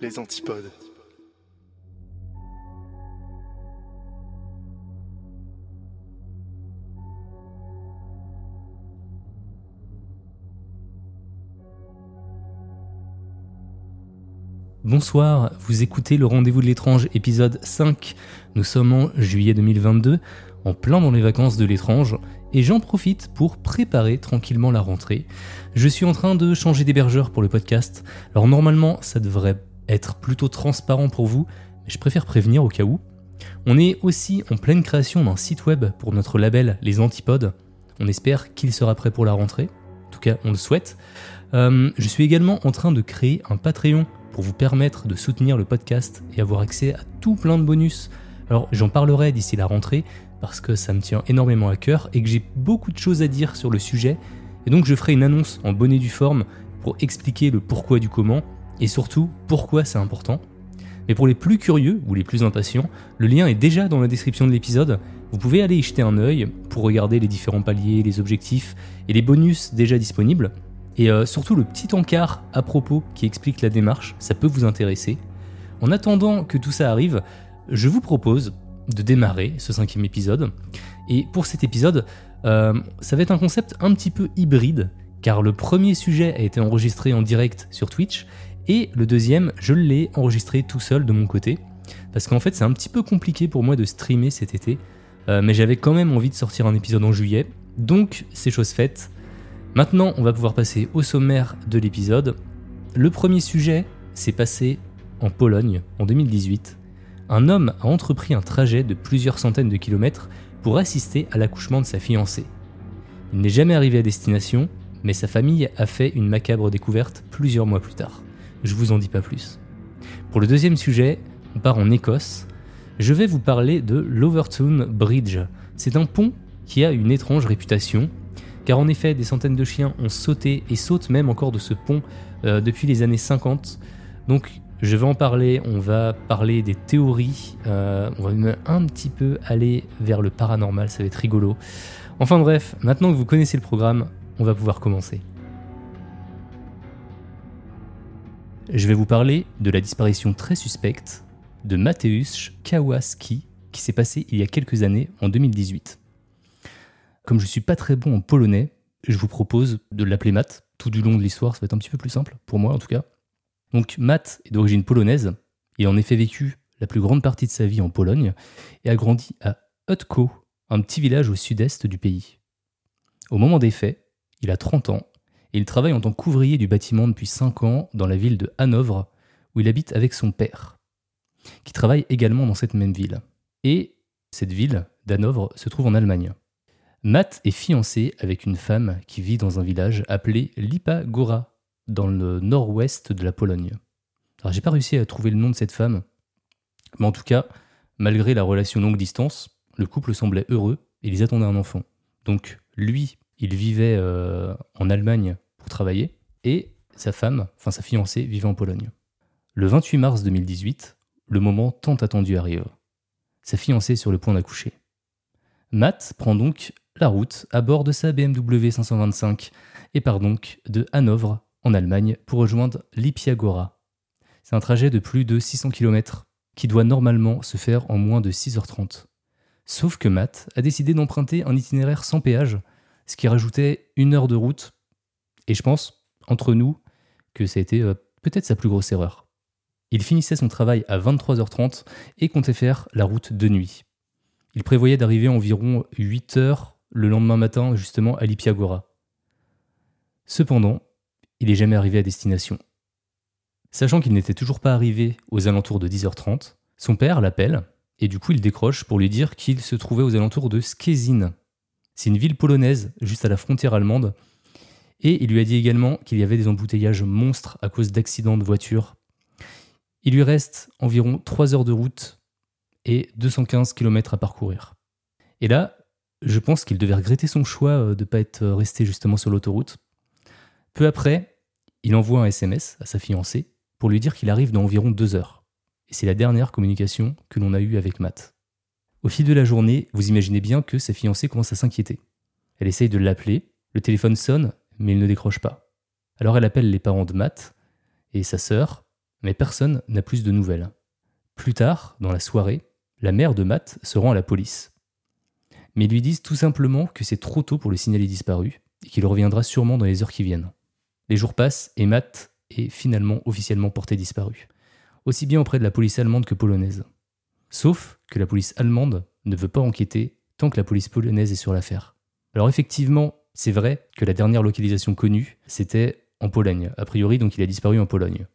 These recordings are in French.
Les antipodes. Bonsoir, vous écoutez le Rendez-vous de l'étrange épisode 5. Nous sommes en juillet 2022, en plein dans les vacances de l'étrange, et j'en profite pour préparer tranquillement la rentrée. Je suis en train de changer d'hébergeur pour le podcast, alors normalement ça devrait être plutôt transparent pour vous, mais je préfère prévenir au cas où. On est aussi en pleine création d'un site web pour notre label Les Antipodes. On espère qu'il sera prêt pour la rentrée, en tout cas on le souhaite. Euh, je suis également en train de créer un Patreon pour vous permettre de soutenir le podcast et avoir accès à tout plein de bonus. Alors j'en parlerai d'ici la rentrée parce que ça me tient énormément à cœur et que j'ai beaucoup de choses à dire sur le sujet. Et donc je ferai une annonce en bonnet du forme pour expliquer le pourquoi du comment et surtout pourquoi c'est important? Mais pour les plus curieux ou les plus impatients, le lien est déjà dans la description de l'épisode. Vous pouvez aller y jeter un œil pour regarder les différents paliers, les objectifs et les bonus déjà disponibles. Et euh, surtout le petit encart à propos qui explique la démarche, ça peut vous intéresser. En attendant que tout ça arrive, je vous propose de démarrer ce cinquième épisode. Et pour cet épisode, euh, ça va être un concept un petit peu hybride, car le premier sujet a été enregistré en direct sur Twitch, et le deuxième, je l'ai enregistré tout seul de mon côté, parce qu'en fait c'est un petit peu compliqué pour moi de streamer cet été, euh, mais j'avais quand même envie de sortir un épisode en juillet, donc c'est chose faite. Maintenant, on va pouvoir passer au sommaire de l'épisode. Le premier sujet s'est passé en Pologne en 2018. Un homme a entrepris un trajet de plusieurs centaines de kilomètres pour assister à l'accouchement de sa fiancée. Il n'est jamais arrivé à destination, mais sa famille a fait une macabre découverte plusieurs mois plus tard. Je vous en dis pas plus. Pour le deuxième sujet, on part en Écosse. Je vais vous parler de l'Overtoun Bridge. C'est un pont qui a une étrange réputation car en effet, des centaines de chiens ont sauté et sautent même encore de ce pont euh, depuis les années 50. Donc je vais en parler, on va parler des théories, euh, on va même un petit peu aller vers le paranormal, ça va être rigolo. Enfin bref, maintenant que vous connaissez le programme, on va pouvoir commencer. Je vais vous parler de la disparition très suspecte de Mateusz Kawaszki qui s'est passée il y a quelques années, en 2018. Comme je suis pas très bon en polonais, je vous propose de l'appeler Matt. Tout du long de l'histoire, ça va être un petit peu plus simple, pour moi en tout cas. Donc Matt est d'origine polonaise, il a en effet vécu la plus grande partie de sa vie en Pologne et a grandi à Utko, un petit village au sud-est du pays. Au moment des faits, il a 30 ans il travaille en tant qu'ouvrier du bâtiment depuis 5 ans dans la ville de Hanovre, où il habite avec son père, qui travaille également dans cette même ville. Et cette ville d'Hanovre se trouve en Allemagne. Matt est fiancé avec une femme qui vit dans un village appelé Lipa Gora, dans le nord-ouest de la Pologne. Alors j'ai pas réussi à trouver le nom de cette femme, mais en tout cas, malgré la relation longue distance, le couple semblait heureux et ils attendaient un enfant. Donc lui, il vivait euh, en Allemagne pour travailler et sa femme, enfin sa fiancée, vivait en Pologne. Le 28 mars 2018, le moment tant attendu arrive. Sa fiancée est sur le point d'accoucher. Matt prend donc la route à bord de sa BMW 525 et part donc de Hanovre en Allemagne pour rejoindre Lipiagora. C'est un trajet de plus de 600 km qui doit normalement se faire en moins de 6h30. Sauf que Matt a décidé d'emprunter un itinéraire sans péage, ce qui rajoutait une heure de route. Et je pense, entre nous, que ça a été euh, peut-être sa plus grosse erreur. Il finissait son travail à 23h30 et comptait faire la route de nuit. Il prévoyait d'arriver environ 8 heures le lendemain matin justement à Lipiagora. Cependant, il n'est jamais arrivé à destination. Sachant qu'il n'était toujours pas arrivé aux alentours de 10h30, son père l'appelle et du coup il décroche pour lui dire qu'il se trouvait aux alentours de Skezin. C'est une ville polonaise juste à la frontière allemande Et il lui a dit également qu'il y avait des embouteillages monstres à cause d'accidents de voiture. Il lui reste environ 3 heures de route et 215 km à parcourir. Et là, je pense qu'il devait regretter son choix euh, de ne pas être resté justement sur l'autoroute. Peu après, il envoie un SMS à sa fiancée pour lui dire qu'il arrive dans environ 2 heures. Et c'est la dernière communication que l'on a eue avec Matt. Au fil de la journée, vous imaginez bien que sa fiancée commence à s'inquiéter. Elle essaye de l'appeler, le téléphone sonne, mais il ne décroche pas. Alors elle appelle les parents de Matt et sa sœur, mais personne n'a plus de nouvelles. Plus tard, dans la soirée, la mère de Matt se rend à la police. Mais ils lui disent tout simplement que c'est trop tôt pour le signaler disparu et qu'il reviendra sûrement dans les heures qui viennent. Les jours passent et Matt est finalement officiellement porté disparu, aussi bien auprès de la police allemande que polonaise. Sauf que la police allemande ne veut pas enquêter tant que la police polonaise est sur l'affaire. Alors effectivement, c'est vrai que la dernière localisation connue, c'était en Pologne. A priori, donc il a disparu en Pologne.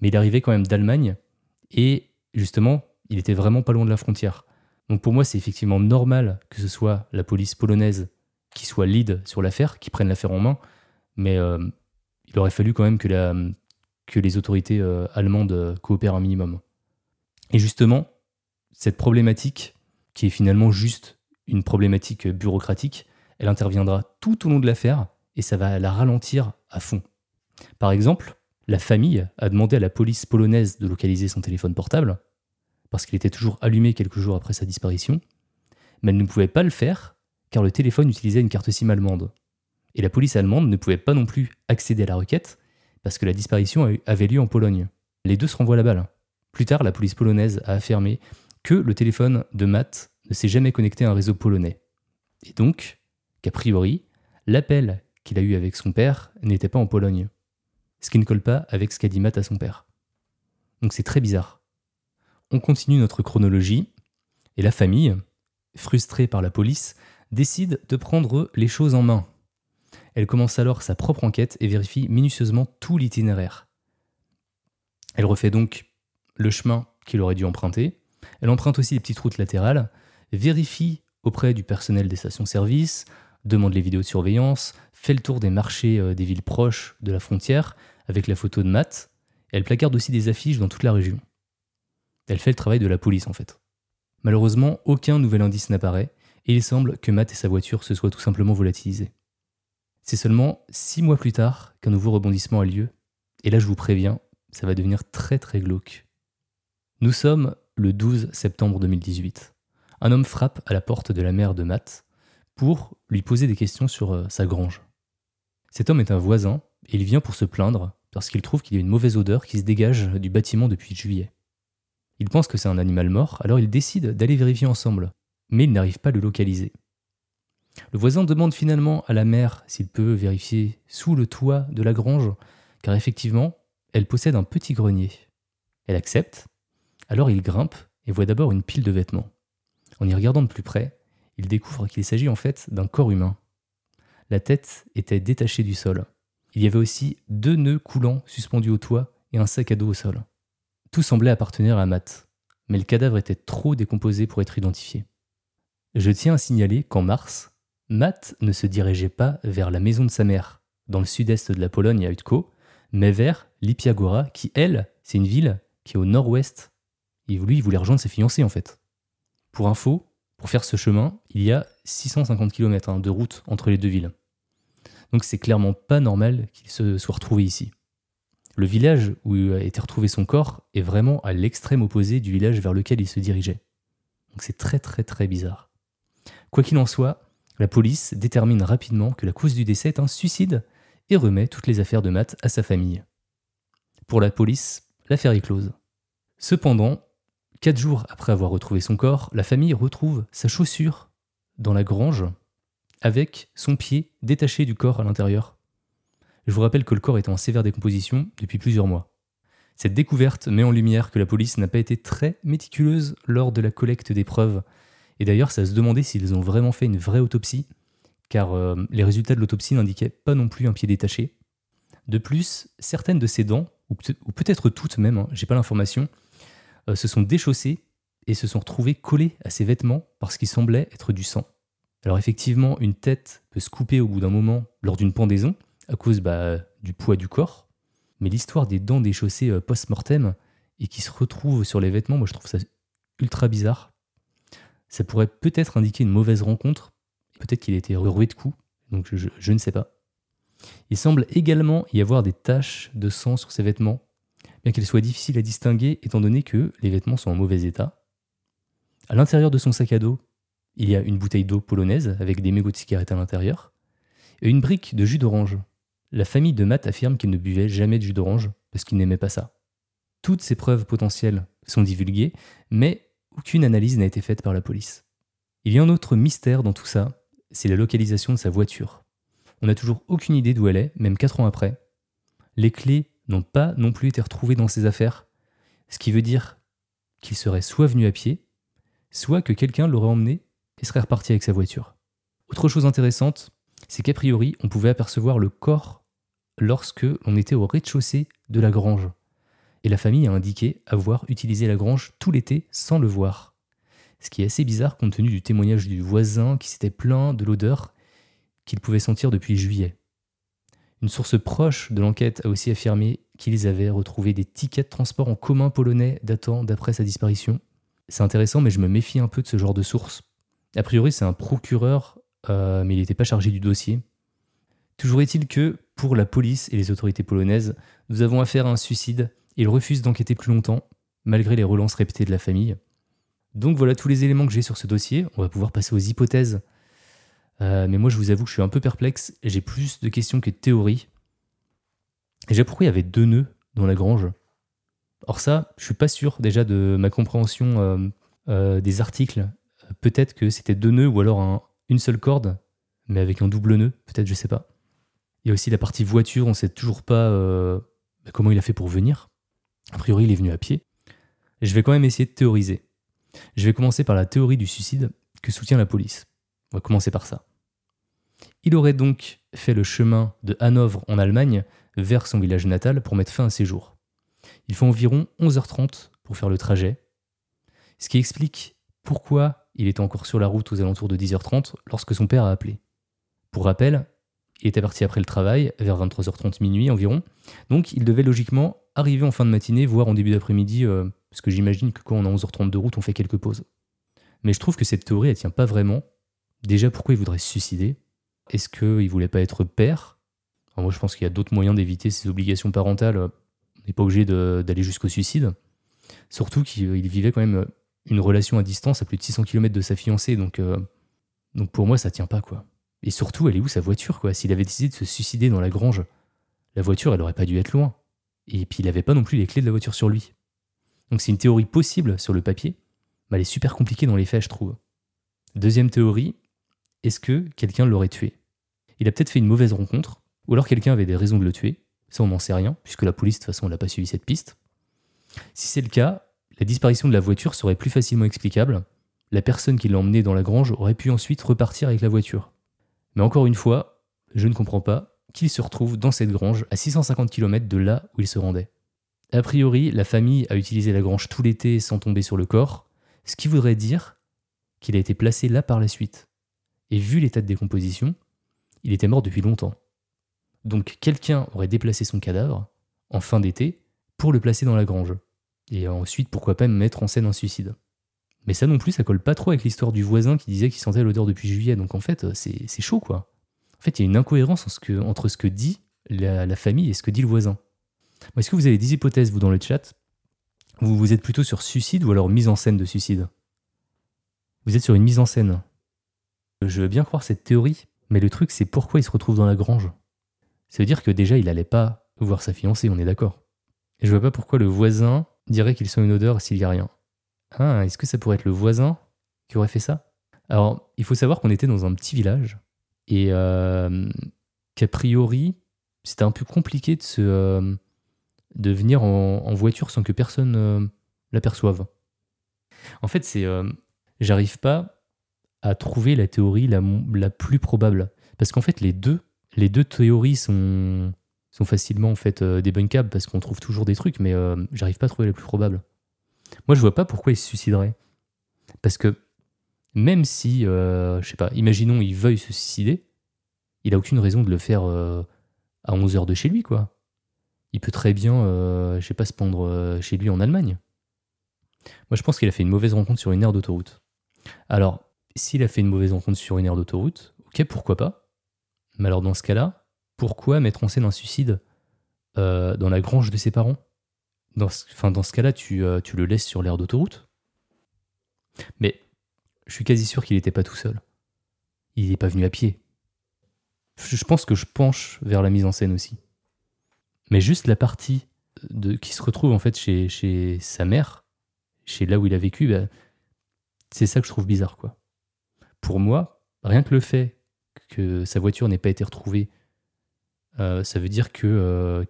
Mais il arrivait quand même d'Allemagne, et justement, il était vraiment pas loin de la frontière. Donc pour moi, c'est effectivement normal que ce soit la police polonaise qui soit lead sur l'affaire, qui prenne l'affaire en main, mais euh, il aurait fallu quand même que, les autorités euh, allemandes euh, coopèrent un minimum. Et justement, cette problématique, qui est finalement juste une problématique bureaucratique, elle interviendra tout au long de l'affaire et ça va la ralentir à fond. Par exemple, la famille a demandé à la police polonaise de localiser son téléphone portable, parce qu'il était toujours allumé quelques jours après sa disparition, mais elle ne pouvait pas le faire car le téléphone utilisait une carte SIM allemande. Et la police allemande ne pouvait pas non plus accéder à la requête parce que la disparition avait lieu en Pologne. Les deux se renvoient la balle. Plus tard, la police polonaise a affirmé que le téléphone de Matt ne s'est jamais connecté à un réseau polonais. Et donc, qu'a priori, l'appel qu'il a eu avec son père n'était pas en Pologne. Ce qui ne colle pas avec ce qu'a dit Matt à son père. Donc c'est très bizarre. On continue notre chronologie, et la famille, frustrée par la police, décide de prendre les choses en main. Elle commence alors sa propre enquête et vérifie minutieusement tout l'itinéraire. Elle refait donc le chemin qu'il aurait dû emprunter, elle emprunte aussi les petites routes latérales, vérifie auprès du personnel des stations-service, demande les vidéos de surveillance, fait le tour des marchés euh, des villes proches de la frontière avec la photo de Matt, elle placarde aussi des affiches dans toute la région. Elle fait le travail de la police en fait. Malheureusement, aucun nouvel indice n'apparaît, et il semble que Matt et sa voiture se soient tout simplement volatilisés. C'est seulement six mois plus tard qu'un nouveau rebondissement a lieu, et là je vous préviens, ça va devenir très très glauque. Nous sommes le 12 septembre 2018. Un homme frappe à la porte de la mère de Matt pour lui poser des questions sur euh, sa grange. Cet homme est un voisin et il vient pour se plaindre parce qu'il trouve qu'il y a une mauvaise odeur qui se dégage du bâtiment depuis juillet. Il pense que c'est un animal mort, alors il décide d'aller vérifier ensemble, mais il n'arrive pas à le localiser. Le voisin demande finalement à la mère s'il peut vérifier sous le toit de la grange, car effectivement, elle possède un petit grenier. Elle accepte, alors il grimpe et voit d'abord une pile de vêtements. En y regardant de plus près, il découvre qu'il s'agit en fait d'un corps humain. La tête était détachée du sol. Il y avait aussi deux nœuds coulants suspendus au toit et un sac à dos au sol. Tout semblait appartenir à Matt, mais le cadavre était trop décomposé pour être identifié. Je tiens à signaler qu'en mars, Matt ne se dirigeait pas vers la maison de sa mère, dans le sud-est de la Pologne à Utko, mais vers Lipiagora, qui, elle, c'est une ville qui est au nord-ouest et lui, il voulait rejoindre ses fiancées en fait. Pour info, pour faire ce chemin, il y a 650 km hein, de route entre les deux villes. Donc c'est clairement pas normal qu'il se soit retrouvé ici. Le village où a été retrouvé son corps est vraiment à l'extrême opposé du village vers lequel il se dirigeait. Donc c'est très très très bizarre. Quoi qu'il en soit, la police détermine rapidement que la cause du décès est un suicide et remet toutes les affaires de Matt à sa famille. Pour la police, l'affaire est close. Cependant, Quatre jours après avoir retrouvé son corps, la famille retrouve sa chaussure dans la grange avec son pied détaché du corps à l'intérieur. Je vous rappelle que le corps est en sévère décomposition depuis plusieurs mois. Cette découverte met en lumière que la police n'a pas été très méticuleuse lors de la collecte des preuves. Et d'ailleurs, ça se demandait s'ils ont vraiment fait une vraie autopsie, car euh, les résultats de l'autopsie n'indiquaient pas non plus un pied détaché. De plus, certaines de ses dents, ou peut-être toutes même, hein, j'ai pas l'information, euh, se sont déchaussés et se sont retrouvés collés à ses vêtements parce qu'il semblait être du sang. Alors effectivement, une tête peut se couper au bout d'un moment lors d'une pendaison, à cause bah, du poids du corps. Mais l'histoire des dents déchaussées euh, post-mortem et qui se retrouvent sur les vêtements, moi je trouve ça ultra bizarre. Ça pourrait peut-être indiquer une mauvaise rencontre, peut-être qu'il a été roué de coups, donc je ne sais pas. Il semble également y avoir des taches de sang sur ses vêtements, bien qu'elles soient difficiles à distinguer étant donné que les vêtements sont en mauvais état. À l'intérieur de son sac à dos, il y a une bouteille d'eau polonaise avec des mégots de cigarettes à l'intérieur et une brique de jus d'orange. La famille de Matt affirme qu'il ne buvait jamais de jus d'orange parce qu'il n'aimait pas ça. Toutes ces preuves potentielles sont divulguées, mais aucune analyse n'a été faite par la police. Il y a un autre mystère dans tout ça, c'est la localisation de sa voiture. On n'a toujours aucune idée d'où elle est, même 4 ans après. Les clés n'ont pas non plus été retrouvées dans ses affaires, ce qui veut dire qu'il serait soit venu à pied, soit que quelqu'un l'aurait emmené et serait reparti avec sa voiture. Autre chose intéressante, c'est qu'a priori, on pouvait apercevoir le corps lorsque l'on était au rez-de-chaussée de la grange. Et la famille a indiqué avoir utilisé la grange tout l'été sans le voir. Ce qui est assez bizarre compte tenu du témoignage du voisin qui s'était plaint de l'odeur qu'il pouvait sentir depuis juillet. Une source proche de l'enquête a aussi affirmé qu'ils avaient retrouvé des tickets de transport en commun polonais datant d'après sa disparition. C'est intéressant, mais je me méfie un peu de ce genre de source. A priori, c'est un procureur, euh, mais il n'était pas chargé du dossier. Toujours est-il que, pour la police et les autorités polonaises, nous avons affaire à un suicide ils refusent d'enquêter plus longtemps, malgré les relances répétées de la famille. Donc voilà tous les éléments que j'ai sur ce dossier. On va pouvoir passer aux hypothèses. Euh, mais moi, je vous avoue que je suis un peu perplexe. J'ai plus de questions que de théories. Déjà, pourquoi il y avait deux nœuds dans la grange? Or ça, je suis pas sûr déjà de ma compréhension euh, euh, des articles. Peut-être que c'était deux nœuds ou alors une seule corde, mais avec un double nœud. Peut-être, je sais pas. Il y a aussi la partie voiture. On sait toujours pas bah, comment il a fait pour venir. A priori, il est venu à pied. je vais quand même essayer de théoriser. Je vais commencer par la théorie du suicide que soutient la police. On va commencer par ça. Il aurait donc fait le chemin de Hanovre en Allemagne vers son village natal pour mettre fin à ses jours. Il faut environ 11h30 pour faire le trajet, ce qui explique pourquoi il était encore sur la route aux alentours de 10h30 lorsque son père a appelé. Pour rappel, il était parti après le travail, vers 23h30 minuit environ, donc il devait logiquement arriver en fin de matinée, voire en début d'après-midi, euh, parce que j'imagine que quand on a 11h30 de route, on fait quelques pauses. Mais je trouve que cette théorie, elle tient pas vraiment. Déjà, pourquoi il voudrait se suicider? Est-ce qu'il voulait pas être père? Moi, je pense qu'il y a d'autres moyens d'éviter ses obligations parentales. On n'est pas obligé d'aller jusqu'au suicide. Surtout qu'il vivait quand même une relation à distance à plus de 600 km de sa fiancée, donc, euh, donc pour moi, ça tient pas, quoi. Et surtout, elle est où sa voiture, quoi? S'il avait décidé de se suicider dans la grange, la voiture, elle aurait pas dû être loin. Et puis, il n'avait pas non plus les clés de la voiture sur lui. Donc, c'est une théorie possible sur le papier, mais elle est super compliquée dans les faits, je trouve. Deuxième théorie, est-ce que quelqu'un l'aurait tué? Il a peut-être fait une mauvaise rencontre, ou alors quelqu'un avait des raisons de le tuer. Ça, on n'en sait rien, puisque la police, de toute façon, n'a pas suivi cette piste. Si c'est le cas, la disparition de la voiture serait plus facilement explicable. La personne qui l'a emmené dans la grange aurait pu ensuite repartir avec la voiture. Mais encore une fois, je ne comprends pas qu'il se retrouve dans cette grange à 650 km de là où il se rendait. A priori, la famille a utilisé la grange tout l'été sans tomber sur le corps, ce qui voudrait dire qu'il a été placé là par la suite. Et vu l'état de décomposition, il était mort depuis longtemps. Donc quelqu'un aurait déplacé son cadavre en fin d'été pour le placer dans la grange. Et ensuite, pourquoi pas mettre en scène un suicide. Mais ça non plus, ça colle pas trop avec l'histoire du voisin qui disait qu'il sentait l'odeur depuis juillet. Donc en fait, c'est chaud quoi. En fait, il y a une incohérence entre ce que dit la, famille et ce que dit le voisin. Est-ce que vous avez des hypothèses, vous, dans le chat? Vous, vous êtes plutôt sur suicide ou alors mise en scène de suicide? Vous êtes sur une mise en scène. Je veux bien croire cette théorie, mais le truc, c'est pourquoi il se retrouve dans la grange? Ça veut dire que déjà, il allait pas voir sa fiancée, on est d'accord. Et je vois pas pourquoi le voisin dirait qu'il sent une odeur s'il y a rien. Ah, est-ce que ça pourrait être le voisin qui aurait fait ça? Alors, il faut savoir qu'on était dans un petit village et euh, qu'a priori, c'était un peu compliqué de, euh, venir en, voiture sans que personne euh, l'aperçoive. En fait, c'est, j'arrive pas à trouver la théorie la, la plus probable parce qu'en fait, les deux, les deux théories sont, sont facilement en fait débunkables parce qu'on trouve toujours des trucs, mais j'arrive pas à trouver la plus probable. Moi, je vois pas pourquoi il se suiciderait. Parce que même si, euh, je sais pas, imaginons il veuille se suicider, il a aucune raison de le faire euh, à 11 heures de chez lui, quoi. Il peut très bien, euh, je sais pas, se pendre euh, chez lui en Allemagne. Moi, je pense qu'il a fait une mauvaise rencontre sur une aire d'autoroute. Alors, s'il a fait une mauvaise rencontre sur une aire d'autoroute, ok, pourquoi pas Mais alors, dans ce cas-là, pourquoi mettre en scène un suicide euh, dans la grange de ses parents? Dans ce, dans ce cas-là, tu, euh, tu le laisses sur l'aire d'autoroute Mais je suis quasi sûr qu'il n'était pas tout seul. Il n'est pas venu à pied. Je pense que je penche vers la mise en scène aussi. Mais juste la partie de, qui se retrouve en fait chez, chez sa mère, chez là où il a vécu, bah, c'est ça que je trouve bizarre. quoi. Pour moi, rien que le fait que sa voiture n'ait pas été retrouvée, euh, ça veut dire que euh,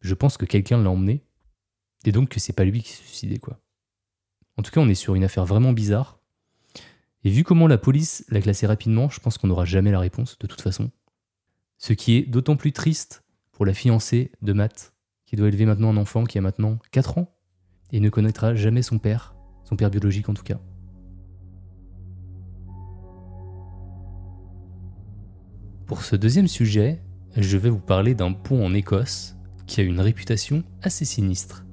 je pense que quelqu'un l'a emmené et donc que c'est pas lui qui s'est suicidé. quoi. En tout cas, on est sur une affaire vraiment bizarre. Et vu comment la police l'a classé rapidement, je pense qu'on n'aura jamais la réponse de toute façon. Ce qui est d'autant plus triste pour la fiancée de Matt, qui doit élever maintenant un enfant qui a maintenant 4 ans et ne connaîtra jamais son père, son père biologique en tout cas. Pour ce deuxième sujet, je vais vous parler d'un pont en Écosse qui a une réputation assez sinistre.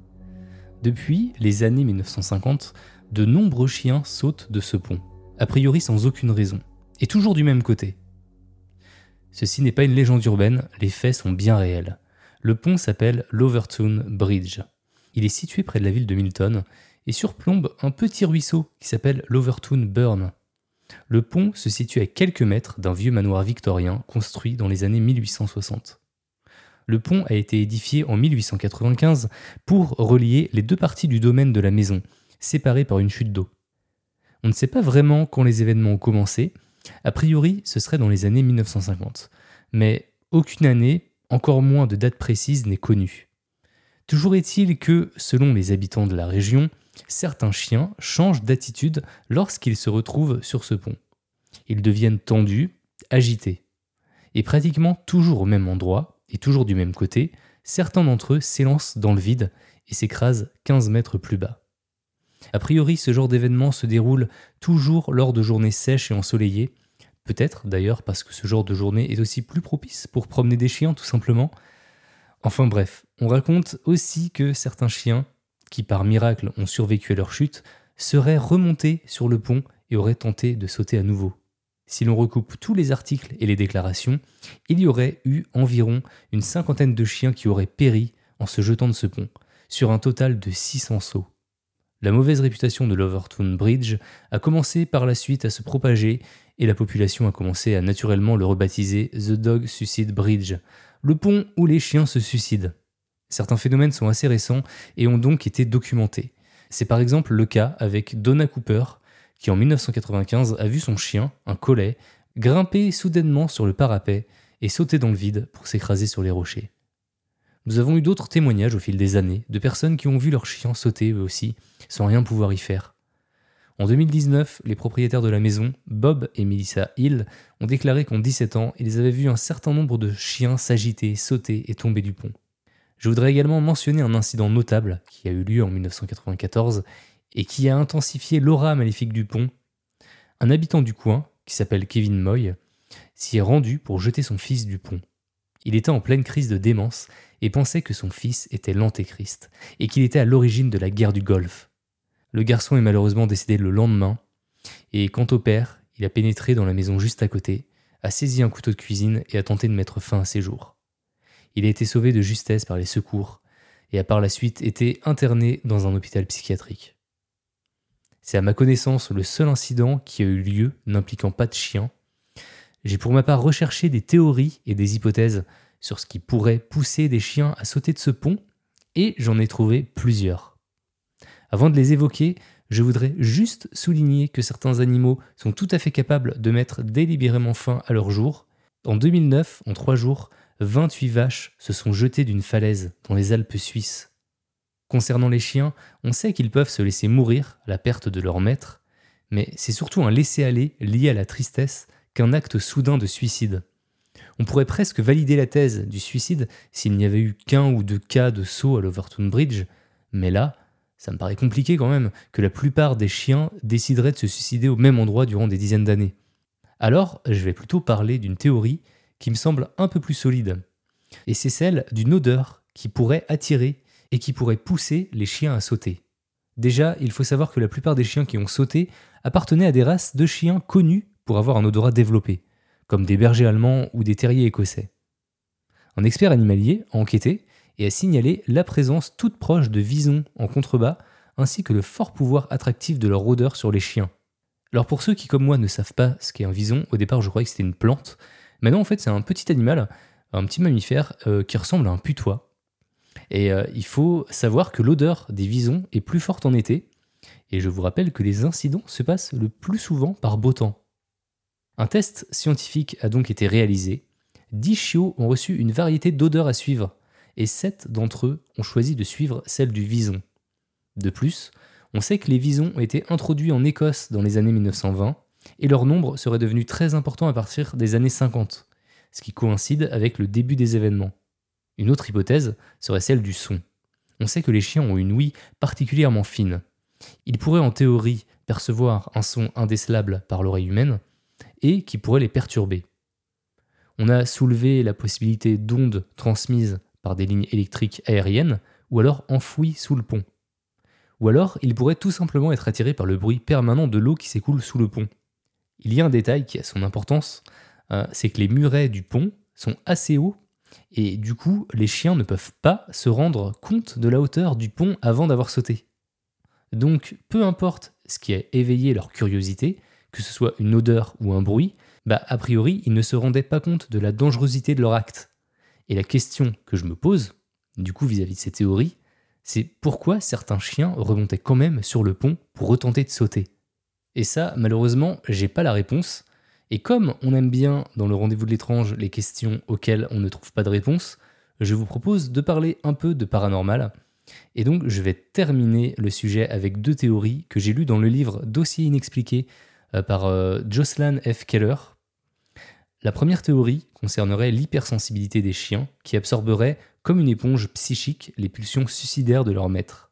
Depuis les années 1950, de nombreux chiens sautent de ce pont, a priori sans aucune raison, et toujours du même côté. Ceci n'est pas une légende urbaine, les faits sont bien réels. Le pont s'appelle l'Overtoun Bridge. Il est situé près de la ville de Milton et surplombe un petit ruisseau qui s'appelle l'Overtoun Burn. Le pont se situe à quelques mètres d'un vieux manoir victorien construit dans les années 1860. Le pont a été édifié en 1895 pour relier les deux parties du domaine de la maison, séparées par une chute d'eau. On ne sait pas vraiment quand les événements ont commencé, a priori ce serait dans les années 1950, mais aucune année, encore moins de date précise n'est connue. Toujours est-il que, selon les habitants de la région, certains chiens changent d'attitude lorsqu'ils se retrouvent sur ce pont. Ils deviennent tendus, agités. Et pratiquement toujours au même endroit, et toujours du même côté, certains d'entre eux s'élancent dans le vide et s'écrasent 15 mètres plus bas. A priori, ce genre d'événement se déroule toujours lors de journées sèches et ensoleillées, peut-être d'ailleurs parce que ce genre de journée est aussi plus propice pour promener des chiens tout simplement. Enfin bref, on raconte aussi que certains chiens, qui par miracle ont survécu à leur chute, seraient remontés sur le pont et auraient tenté de sauter à nouveau. Si l'on recoupe tous les articles et les déclarations, il y aurait eu environ une cinquantaine de chiens qui auraient péri en se jetant de ce pont, sur un total de 600 sauts. La mauvaise réputation de l'Overtown Bridge a commencé par la suite à se propager et la population a commencé à naturellement le rebaptiser The Dog Suicide Bridge, le pont où les chiens se suicident. Certains phénomènes sont assez récents et ont donc été documentés. C'est par exemple le cas avec Donna Cooper, qui en 1995 a vu son chien, un collet, grimper soudainement sur le parapet et sauter dans le vide pour s'écraser sur les rochers. Nous avons eu d'autres témoignages au fil des années de personnes qui ont vu leur chien sauter eux aussi, sans rien pouvoir y faire. En 2019, les propriétaires de la maison, Bob et Melissa Hill, ont déclaré qu'en 17 ans, ils avaient vu un certain nombre de chiens s'agiter, sauter et tomber du pont. Je voudrais également mentionner un incident notable qui a eu lieu en 1994 et qui a intensifié l'aura maléfique du pont. Un habitant du coin, qui s'appelle Kevin Moy, s'y est rendu pour jeter son fils du pont. Il était en pleine crise de démence et pensait que son fils était l'antéchrist et qu'il était à l'origine de la guerre du Golfe. Le garçon est malheureusement décédé le lendemain, et quant au père, il a pénétré dans la maison juste à côté, a saisi un couteau de cuisine et a tenté de mettre fin à ses jours. Il a été sauvé de justesse par les secours et a par la suite été interné dans un hôpital psychiatrique. C'est à ma connaissance le seul incident qui a eu lieu n'impliquant pas de chien. J'ai pour ma part recherché des théories et des hypothèses sur ce qui pourrait pousser des chiens à sauter de ce pont, et j'en ai trouvé plusieurs. Avant de les évoquer, je voudrais juste souligner que certains animaux sont tout à fait capables de mettre délibérément fin à leur jour. En 2009, en trois jours, 28 vaches se sont jetées d'une falaise dans les Alpes suisses. Concernant les chiens, on sait qu'ils peuvent se laisser mourir à la perte de leur maître, mais c'est surtout un laisser-aller lié à la tristesse qu'un acte soudain de suicide. On pourrait presque valider la thèse du suicide s'il n'y avait eu qu'un ou deux cas de saut à l'Overton Bridge, mais là, ça me paraît compliqué quand même que la plupart des chiens décideraient de se suicider au même endroit durant des dizaines d'années. Alors, je vais plutôt parler d'une théorie qui me semble un peu plus solide. et c'est celle d'une odeur qui pourrait attirer et qui pourrait pousser les chiens à sauter. Déjà, il faut savoir que la plupart des chiens qui ont sauté appartenaient à des races de chiens connus pour avoir un odorat développé, comme des bergers allemands ou des terriers écossais. Un expert animalier a enquêté et a signalé la présence toute proche de visons en contrebas, ainsi que le fort pouvoir attractif de leur odeur sur les chiens. Alors pour ceux qui comme moi ne savent pas ce qu'est un vison, au départ je croyais que c'était une plante, maintenant en fait c'est un petit animal, un petit mammifère euh, qui ressemble à un putois. Et euh, il faut savoir que l'odeur des visons est plus forte en été, et je vous rappelle que les incidents se passent le plus souvent par beau temps. Un test scientifique a donc été réalisé. 10 chiots ont reçu une variété d'odeurs à suivre, et 7 d'entre eux ont choisi de suivre celle du vison. De plus, on sait que les visons ont été introduits en Écosse dans les années 1920, et leur nombre serait devenu très important à partir des années 50, ce qui coïncide avec le début des événements. Une autre hypothèse serait celle du son. On sait que les chiens ont une ouïe particulièrement fine. Ils pourraient en théorie percevoir un son indécelable par l'oreille humaine, et qui pourrait les perturber. On a soulevé la possibilité d'ondes transmises par des lignes électriques aériennes ou alors enfouies sous le pont. Ou alors, ils pourraient tout simplement être attirés par le bruit permanent de l'eau qui s'écoule sous le pont. Il y a un détail qui a son importance, euh, c'est que les murets du pont sont assez hauts et du coup, les chiens ne peuvent pas se rendre compte de la hauteur du pont avant d'avoir sauté. Donc, peu importe ce qui a éveillé leur curiosité, que ce soit une odeur ou un bruit, bah a priori, ils ne se rendaient pas compte de la dangerosité de leur acte. Et la question que je me pose, du coup vis-à-vis de ces théories, c'est pourquoi certains chiens remontaient quand même sur le pont pour retenter de sauter? Et ça, malheureusement, j'ai pas la réponse. Et comme on aime bien dans le rendez-vous de l'étrange les questions auxquelles on ne trouve pas de réponse, je vous propose de parler un peu de paranormal. Et donc je vais terminer le sujet avec deux théories que j'ai lues dans le livre Dossier inexpliqué euh, par euh, Jocelyn F. Keller. La première théorie concernerait l'hypersensibilité des chiens qui absorberaient comme une éponge psychique les pulsions suicidaires de leur maître.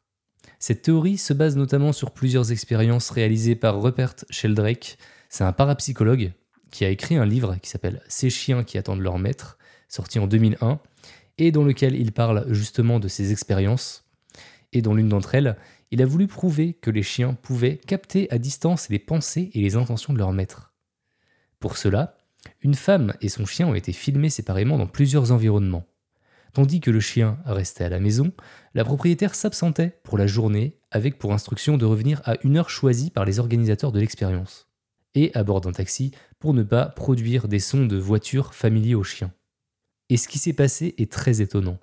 Cette théorie se base notamment sur plusieurs expériences réalisées par Rupert Sheldrake. C'est un parapsychologue qui a écrit un livre qui s'appelle Ces chiens qui attendent leur maître, sorti en 2001, et dans lequel il parle justement de ses expériences. Et dans l'une d'entre elles, il a voulu prouver que les chiens pouvaient capter à distance les pensées et les intentions de leur maître. Pour cela, une femme et son chien ont été filmés séparément dans plusieurs environnements. Tandis que le chien restait à la maison, la propriétaire s'absentait pour la journée avec pour instruction de revenir à une heure choisie par les organisateurs de l'expérience, et à bord d'un taxi pour ne pas produire des sons de voiture familiers aux chiens. Et ce qui s'est passé est très étonnant.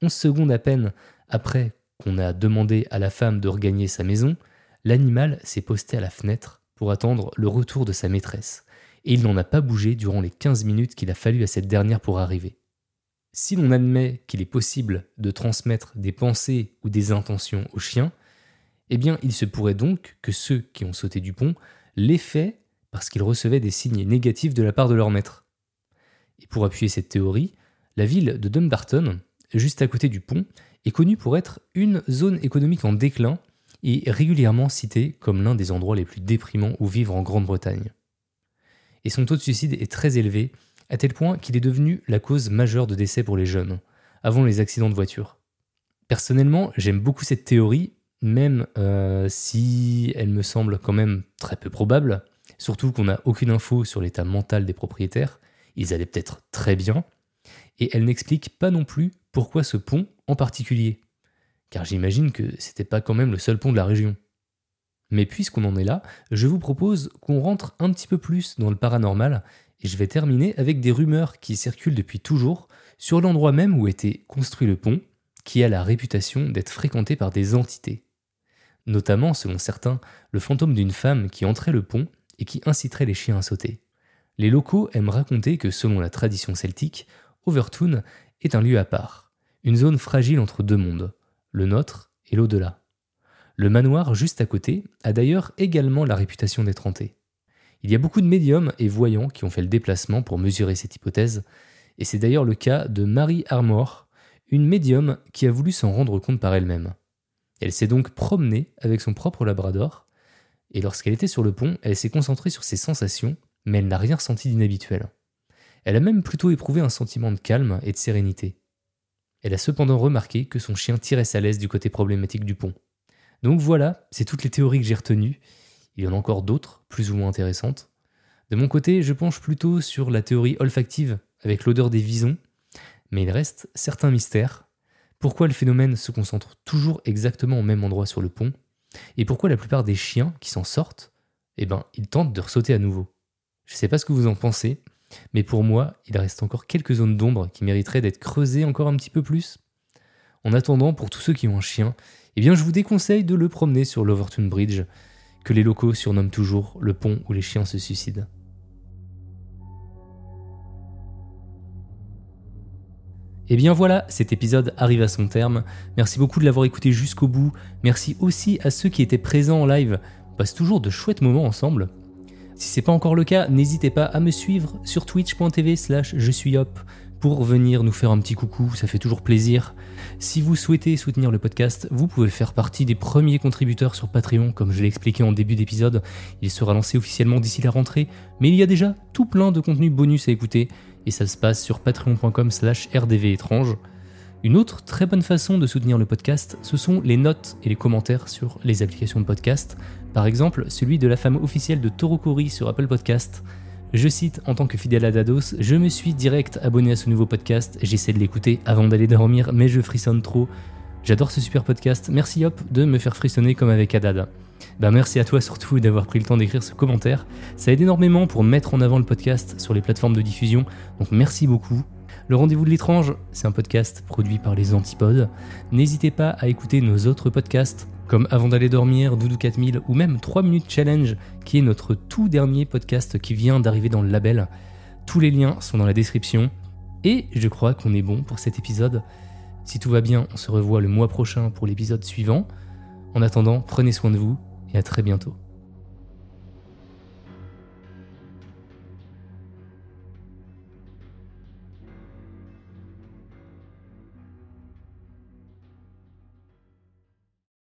11 secondes à peine après qu'on a demandé à la femme de regagner sa maison, l'animal s'est posté à la fenêtre pour attendre le retour de sa maîtresse, et il n'en a pas bougé durant les 15 minutes qu'il a fallu à cette dernière pour arriver. Si l'on admet qu'il est possible de transmettre des pensées ou des intentions aux chiens, eh bien il se pourrait donc que ceux qui ont sauté du pont l'aient fait parce qu'ils recevaient des signes négatifs de la part de leur maître. Et pour appuyer cette théorie, la ville de Dumbarton, juste à côté du pont, est connue pour être une zone économique en déclin et régulièrement citée comme l'un des endroits les plus déprimants où vivre en Grande-Bretagne. Et son taux de suicide est très élevé, à tel point qu'il est devenu la cause majeure de décès pour les jeunes, avant les accidents de voiture. Personnellement, j'aime beaucoup cette théorie, même euh, si elle me semble quand même très peu probable, surtout qu'on n'a aucune info sur l'état mental des propriétaires, ils allaient peut-être très bien, et elle n'explique pas non plus pourquoi ce pont en particulier Car j'imagine que c'était pas quand même le seul pont de la région. Mais puisqu'on en est là, je vous propose qu'on rentre un petit peu plus dans le paranormal et je vais terminer avec des rumeurs qui circulent depuis toujours sur l'endroit même où était construit le pont, qui a la réputation d'être fréquenté par des entités. Notamment, selon certains, le fantôme d'une femme qui entrait le pont et qui inciterait les chiens à sauter. Les locaux aiment raconter que, selon la tradition celtique, Overtoun est un lieu à part, une zone fragile entre deux mondes, le nôtre et l'au-delà. Le manoir juste à côté a d'ailleurs également la réputation d'être hanté. Il y a beaucoup de médiums et voyants qui ont fait le déplacement pour mesurer cette hypothèse, et c'est d'ailleurs le cas de Marie Armor, une médium qui a voulu s'en rendre compte par elle-même. Elle s'est donc promenée avec son propre labrador, et lorsqu'elle était sur le pont, elle s'est concentrée sur ses sensations, mais elle n'a rien ressenti d'inhabituel. Elle a même plutôt éprouvé un sentiment de calme et de sérénité. Elle a cependant remarqué que son chien tirait sa laisse du côté problématique du pont. Donc voilà, c'est toutes les théories que j'ai retenues. Il y en a encore d'autres, plus ou moins intéressantes. De mon côté, je penche plutôt sur la théorie olfactive, avec l'odeur des visons, mais il reste certains mystères. Pourquoi le phénomène se concentre toujours exactement au même endroit sur le pont? Et pourquoi la plupart des chiens qui s'en sortent, eh ben, ils tentent de ressauter à nouveau? Je ne sais pas ce que vous en pensez, mais pour moi, il reste encore quelques zones d'ombre qui mériteraient d'être creusées encore un petit peu plus. En attendant, pour tous ceux qui ont un chien, eh bien je vous déconseille de le promener sur l'Overton Bridge, que les locaux surnomment toujours le pont où les chiens se suicident. Et bien voilà, cet épisode arrive à son terme. Merci beaucoup de l'avoir écouté jusqu'au bout. Merci aussi à ceux qui étaient présents en live. On passe toujours de chouettes moments ensemble. Si c'est pas encore le cas, n'hésitez pas à me suivre sur twitch.tv slash je suis hop pour venir nous faire un petit coucou, ça fait toujours plaisir. Si vous souhaitez soutenir le podcast, vous pouvez faire partie des premiers contributeurs sur Patreon, comme je l'ai expliqué en début d'épisode. Il sera lancé officiellement d'ici la rentrée, mais il y a déjà tout plein de contenus bonus à écouter, et ça se passe sur patreon.com slash rdvétrange. Une autre très bonne façon de soutenir le podcast, ce sont les notes et les commentaires sur les applications de podcast. Par exemple, celui de la femme officielle de Torokori sur Apple Podcast. Je cite en tant que fidèle à Dados, je me suis direct abonné à ce nouveau podcast, j'essaie de l'écouter avant d'aller dormir, mais je frissonne trop. J'adore ce super podcast, merci Hop de me faire frissonner comme avec Adad. Ben merci à toi surtout d'avoir pris le temps d'écrire ce commentaire, ça aide énormément pour mettre en avant le podcast sur les plateformes de diffusion, donc merci beaucoup. Le rendez-vous de l'étrange, c'est un podcast produit par les Antipodes. N'hésitez pas à écouter nos autres podcasts comme Avant d'aller dormir, Doudou 4000 ou même 3 minutes challenge qui est notre tout dernier podcast qui vient d'arriver dans le label. Tous les liens sont dans la description et je crois qu'on est bon pour cet épisode. Si tout va bien, on se revoit le mois prochain pour l'épisode suivant. En attendant, prenez soin de vous et à très bientôt.